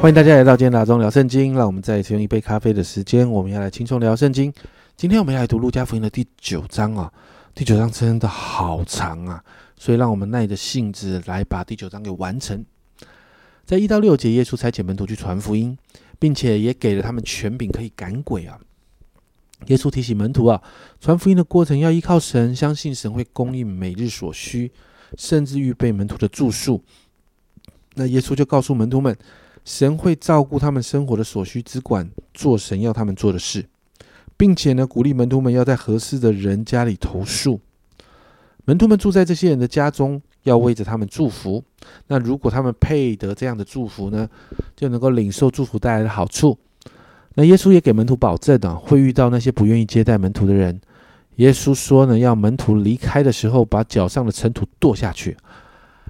欢迎大家来到今天大中聊圣经。让我们再一次用一杯咖啡的时间，我们要来轻松聊圣经。今天我们要来读路加福音的第九章啊，第九章真的好长啊，所以让我们耐着性子来把第九章给完成。在一到六节，耶稣差遣门徒去传福音，并且也给了他们权柄可以赶鬼啊。耶稣提醒门徒啊，传福音的过程要依靠神，相信神会供应每日所需，甚至预备门徒的住宿。那耶稣就告诉门徒们。神会照顾他们生活的所需，只管做神要他们做的事，并且呢，鼓励门徒们要在合适的人家里投宿。门徒们住在这些人的家中，要为着他们祝福。那如果他们配得这样的祝福呢，就能够领受祝福带来的好处。那耶稣也给门徒保证啊，会遇到那些不愿意接待门徒的人。耶稣说呢，要门徒离开的时候，把脚上的尘土跺下去。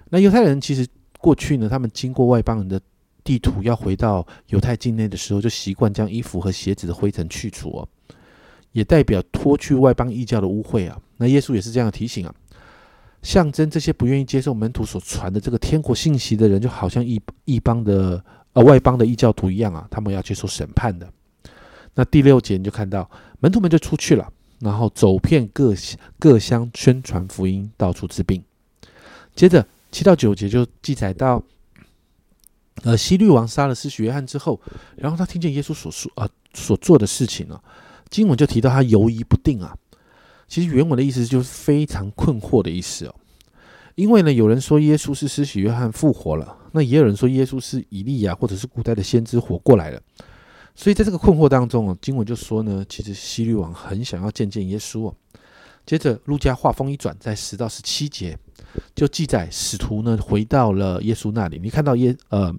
那犹太人其实过去呢，他们经过外邦人的。地图要回到犹太境内的时候，就习惯将衣服和鞋子的灰尘去除哦，也代表脱去外邦异教的污秽啊。那耶稣也是这样提醒啊，象征这些不愿意接受门徒所传的这个天国信息的人，就好像异异邦的呃外邦的异教徒一样啊，他们要接受审判的。那第六节你就看到门徒们就出去了，然后走遍各各乡宣传福音，到处治病。接着七到九节就记载到。呃，西律王杀了施洗约翰之后，然后他听见耶稣所说啊所做的事情啊，经文就提到他犹疑不定啊。其实原文的意思就是非常困惑的意思哦。因为呢，有人说耶稣是施洗约翰复活了，那也有人说耶稣是以利亚或者是古代的先知活过来了。所以在这个困惑当中啊，经文就说呢，其实西律王很想要见见耶稣哦。接着，路加话锋一转，在十到十七节就记载使徒呢回到了耶稣那里。你看到耶呃，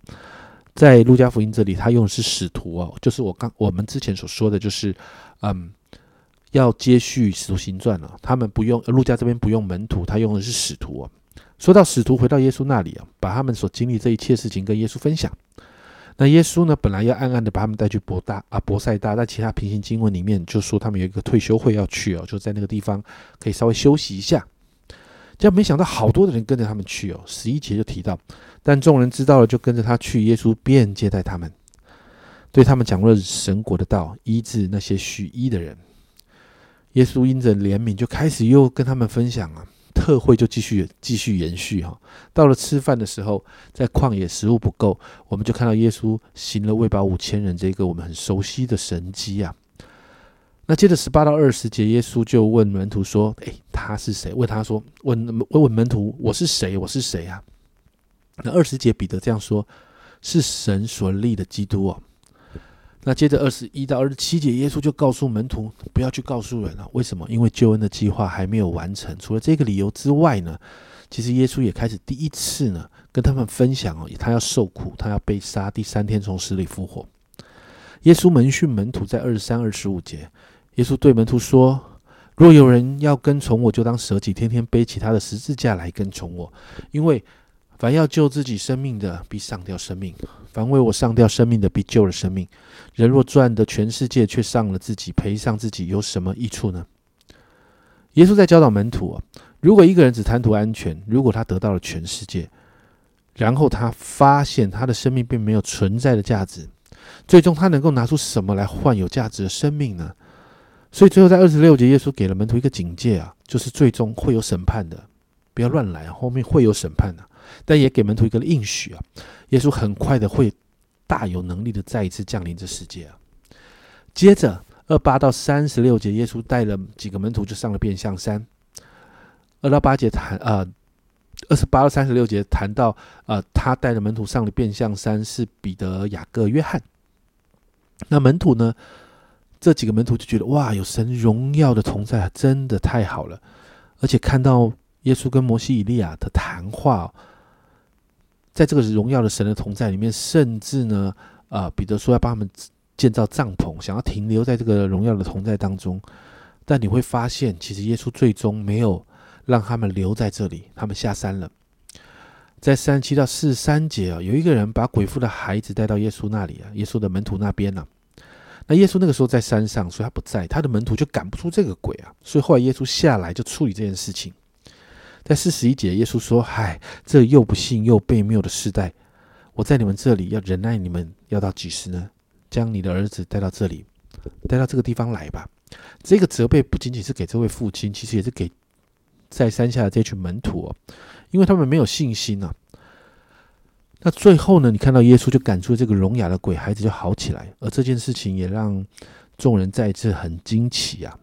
在路加福音这里，他用的是使徒哦，就是我刚我们之前所说的就是嗯，要接续使徒行传了。他们不用路加这边不用门徒，他用的是使徒哦。说到使徒回到耶稣那里啊，把他们所经历这一切事情跟耶稣分享。那耶稣呢？本来要暗暗的把他们带去博大啊博塞大，在其他平行经文里面就说他们有一个退休会要去哦，就在那个地方可以稍微休息一下。这样没想到好多的人跟着他们去哦。十一节就提到，但众人知道了，就跟着他去。耶稣便接待他们，对他们讲了神国的道，医治那些许医的人。耶稣因着怜悯，就开始又跟他们分享啊。特会就继续继续延续哈，到了吃饭的时候，在旷野食物不够，我们就看到耶稣行了喂饱五千人这个我们很熟悉的神迹啊。那接着十八到二十节，耶稣就问门徒说：“诶，他是谁？”问他说：“问问门徒，我是谁？我是谁啊？”那二十节彼得这样说：“是神所立的基督哦。”那接着二十一到二十七节，耶稣就告诉门徒不要去告诉人了。为什么？因为救恩的计划还没有完成。除了这个理由之外呢，其实耶稣也开始第一次呢跟他们分享哦，他要受苦，他要被杀，第三天从死里复活。耶稣门训门徒在二十三、二十五节，耶稣对门徒说：“若有人要跟从我，就当舍己，天天背起他的十字架来跟从我，因为。”凡要救自己生命的，必上吊生命；凡为我上吊生命的，必救了生命。人若赚得全世界，却上了自己，赔上自己，有什么益处呢？耶稣在教导门徒啊，如果一个人只贪图安全，如果他得到了全世界，然后他发现他的生命并没有存在的价值，最终他能够拿出什么来换有价值的生命呢？所以最后在二十六节，耶稣给了门徒一个警戒啊，就是最终会有审判的，不要乱来，后面会有审判的。但也给门徒一个应许啊，耶稣很快的会大有能力的再一次降临这世界啊。接着二八到三十六节，耶稣带了几个门徒就上了变相山。二到八节谈啊，二十八到三十六节谈到啊，他带着门徒上了变相山是彼得、雅各、约翰。那门徒呢，这几个门徒就觉得哇，有神荣耀的同在，真的太好了，而且看到耶稣跟摩西、以利亚的谈话。在这个荣耀的神的同在里面，甚至呢，啊，彼得说要帮他们建造帐篷，想要停留在这个荣耀的同在当中。但你会发现，其实耶稣最终没有让他们留在这里，他们下山了。在三十七到四十三节啊，有一个人把鬼妇的孩子带到耶稣那里啊，耶稣的门徒那边呢。那耶稣那个时候在山上，所以他不在，他的门徒就赶不出这个鬼啊。所以后来耶稣下来就处理这件事情。在四十一节，耶稣说：“嗨，这又不信又悖谬的时代，我在你们这里要忍耐你们要到几时呢？将你的儿子带到这里，带到这个地方来吧。这个责备不仅仅是给这位父亲，其实也是给在山下的这群门徒哦，因为他们没有信心啊。那最后呢，你看到耶稣就赶出这个聋哑的鬼，孩子就好起来，而这件事情也让众人再一次很惊奇啊。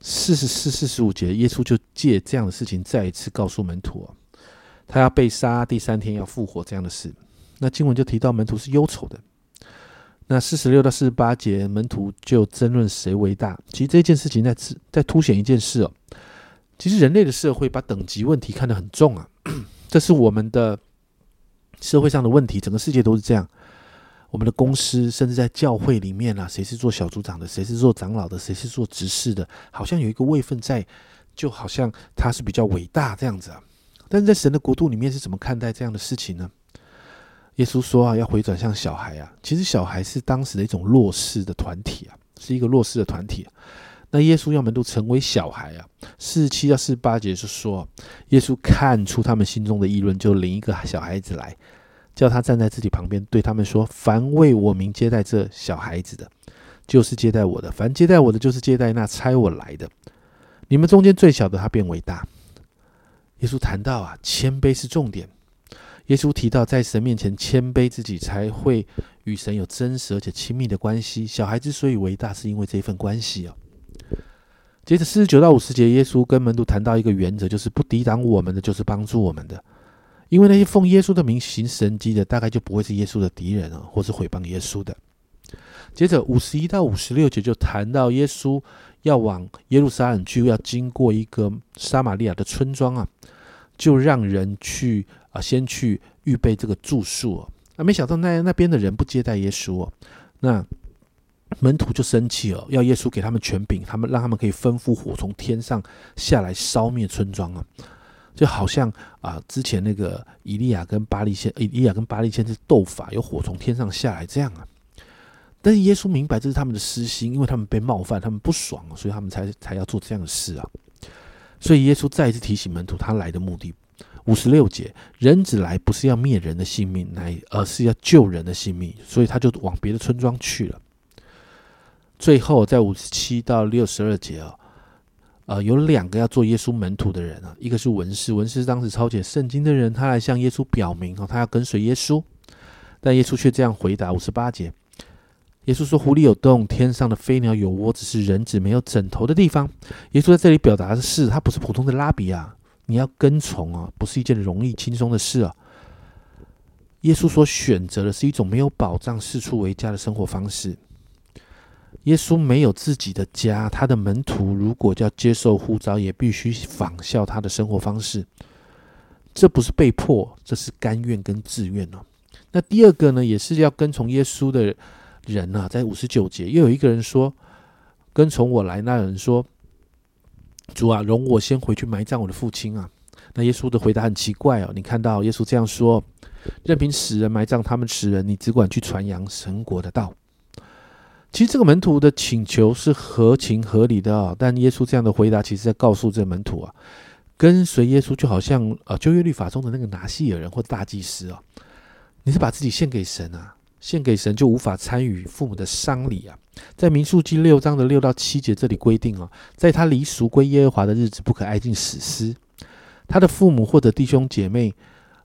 四十四、四十五节，耶稣就借这样的事情再一次告诉门徒啊，他要被杀，第三天要复活这样的事。那经文就提到门徒是忧愁的。那四十六到四十八节，门徒就争论谁为大。其实这件事情在在凸显一件事哦，其实人类的社会把等级问题看得很重啊，这是我们的社会上的问题，整个世界都是这样。我们的公司，甚至在教会里面啊，谁是做小组长的，谁是做长老的，谁是做执事的，好像有一个位分在，就好像他是比较伟大这样子啊。但是在神的国度里面是怎么看待这样的事情呢？耶稣说啊，要回转向小孩啊。其实小孩是当时的一种弱势的团体啊，是一个弱势的团体。那耶稣要门徒成为小孩啊。四七到四十八节是说，耶稣看出他们心中的议论，就领一个小孩子来，叫他站在自己旁边，对他们说：凡为我名接待这小孩子的，就是接待我的；凡接待我的，就是接待那差我来的。你们中间最小的，他变伟大。耶稣谈到啊，谦卑是重点。耶稣提到，在神面前谦卑自己，才会与神有真实而且亲密的关系。小孩之所以伟大，是因为这份关系啊。接着四十九到五十节，耶稣跟门徒谈到一个原则，就是不抵挡我们的，就是帮助我们的。因为那些奉耶稣的名行神迹的，大概就不会是耶稣的敌人啊，或是毁谤耶稣的。接着五十一到五十六节就谈到耶稣要往耶路撒冷去，要经过一个撒玛利亚的村庄啊，就让人去。啊，先去预备这个住宿哦，啊，没想到那那边的人不接待耶稣哦，那门徒就生气哦，要耶稣给他们权柄，他们让他们可以吩咐火从天上下来烧灭村庄啊，就好像啊之前那个以利亚跟巴利先，以利亚跟巴利先是斗法，有火从天上下来这样啊，但是耶稣明白这是他们的私心，因为他们被冒犯，他们不爽，所以他们才才要做这样的事啊，所以耶稣再一次提醒门徒，他来的目的。五十六节，人子来不是要灭人的性命，乃而是要救人的性命，所以他就往别的村庄去了。最后，在五十七到六十二节啊，呃，有两个要做耶稣门徒的人啊，一个是文士，文士当时抄写圣经的人，他来向耶稣表明哦，他要跟随耶稣，但耶稣却这样回答：五十八节，耶稣说：“湖里有洞，天上的飞鸟有窝，只是人子没有枕头的地方。”耶稣在这里表达的是，他不是普通的拉比啊。你要跟从啊，不是一件容易轻松的事啊。耶稣所选择的是一种没有保障、四处为家的生活方式。耶稣没有自己的家，他的门徒如果要接受呼召，也必须仿效他的生活方式。这不是被迫，这是甘愿跟自愿哦。那第二个呢，也是要跟从耶稣的人啊，在五十九节又有一个人说：“跟从我来。”那人说。主啊，容我先回去埋葬我的父亲啊！那耶稣的回答很奇怪哦。你看到耶稣这样说：“任凭死人埋葬他们死人，你只管去传扬神国的道。”其实这个门徒的请求是合情合理的啊。但耶稣这样的回答，其实在告诉这门徒啊，跟随耶稣就好像呃旧约律法中的那个拿西尔人或大祭司啊，你是把自己献给神啊。献给神就无法参与父母的丧礼啊！在民数记六章的六到七节这里规定啊，在他离俗归耶和华的日子，不可挨近死尸。他的父母或者弟兄姐妹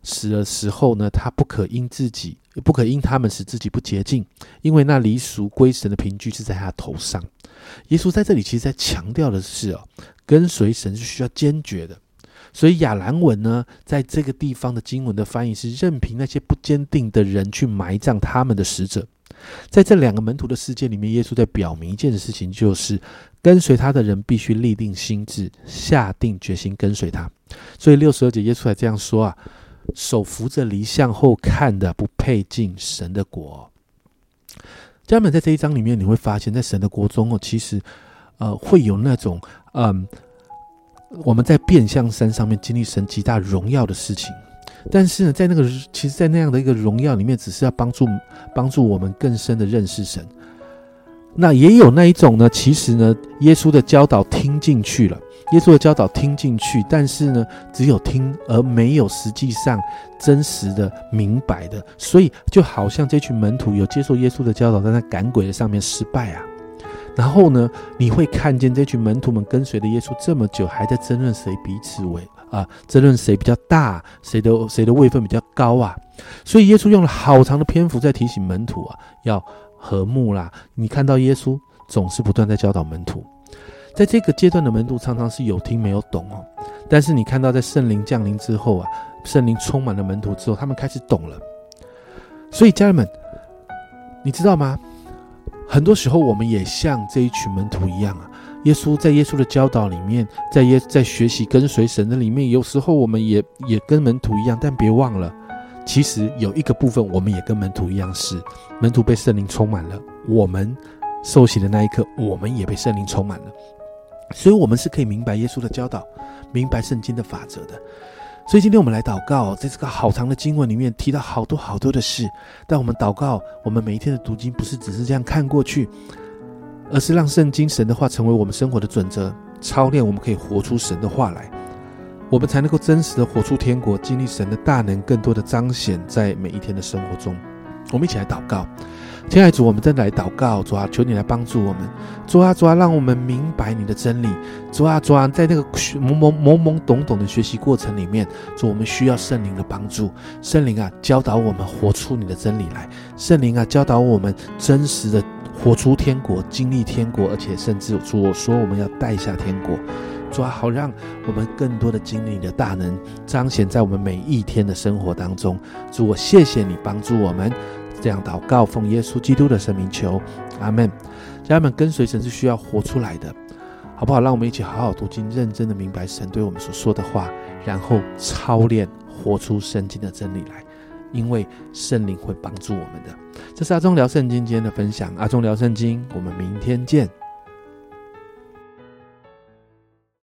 死的时候呢，他不可因自己，不可因他们使自己不洁净，因为那离俗归神的凭据是在他头上。耶稣在这里其实在强调的是哦，跟随神是需要坚决的。所以亚兰文呢，在这个地方的经文的翻译是任凭那些不坚定的人去埋葬他们的使者。在这两个门徒的世界里面，耶稣在表明一件事情，就是跟随他的人必须立定心智，下定决心跟随他。所以六十二节耶稣才这样说啊：“手扶着离向后看的，不配进神的国。”家人们，在这一章里面，你会发现在神的国中哦，其实呃会有那种嗯。我们在变相山上面经历神极大荣耀的事情，但是呢，在那个其实，在那样的一个荣耀里面，只是要帮助帮助我们更深的认识神。那也有那一种呢，其实呢，耶稣的教导听进去了，耶稣的教导听进去，但是呢，只有听而没有实际上真实的明白的，所以就好像这群门徒有接受耶稣的教导，但在赶鬼的上面失败啊。然后呢，你会看见这群门徒们跟随的耶稣这么久，还在争论谁彼此为啊，争论谁比较大，谁的谁的位分比较高啊。所以耶稣用了好长的篇幅在提醒门徒啊，要和睦啦。你看到耶稣总是不断在教导门徒。在这个阶段的门徒常常是有听没有懂哦，但是你看到在圣灵降临之后啊，圣灵充满了门徒之后，他们开始懂了。所以家人们，你知道吗？很多时候我们也像这一群门徒一样啊，耶稣在耶稣的教导里面，在耶在学习跟随神的里面，有时候我们也也跟门徒一样，但别忘了，其实有一个部分我们也跟门徒一样，是门徒被圣灵充满了，我们受洗的那一刻，我们也被圣灵充满了。所以，我们是可以明白耶稣的教导，明白圣经的法则的。所以，今天我们来祷告，在这个好长的经文里面提到好多好多的事。但我们祷告，我们每一天的读经不是只是这样看过去，而是让圣经神的话成为我们生活的准则，操练我们可以活出神的话来，我们才能够真实的活出天国，经历神的大能，更多的彰显在每一天的生活中。我们一起来祷告。亲爱的主，我们正来祷告，主啊，求你来帮助我们，主啊，主啊，让我们明白你的真理，主啊，主啊，在那个懵懵懵懵懂懂的学习过程里面，主，我们需要圣灵的帮助，圣灵啊，教导我们活出你的真理来，圣灵啊，教导我们真实的活出天国，经历天国，而且甚至主说我们要带下天国，主啊，好让我们更多的经历你的大能彰显在我们每一天的生活当中，主，我谢谢你帮助我们。这样祷告，奉耶稣基督的圣名求，阿门。家人们，跟随神是需要活出来的，好不好？让我们一起好好读经，认真的明白神对我们所说的话，然后操练活出圣经的真理来，因为圣灵会帮助我们的。这是阿忠聊圣经今天的分享，阿忠聊圣经，我们明天见。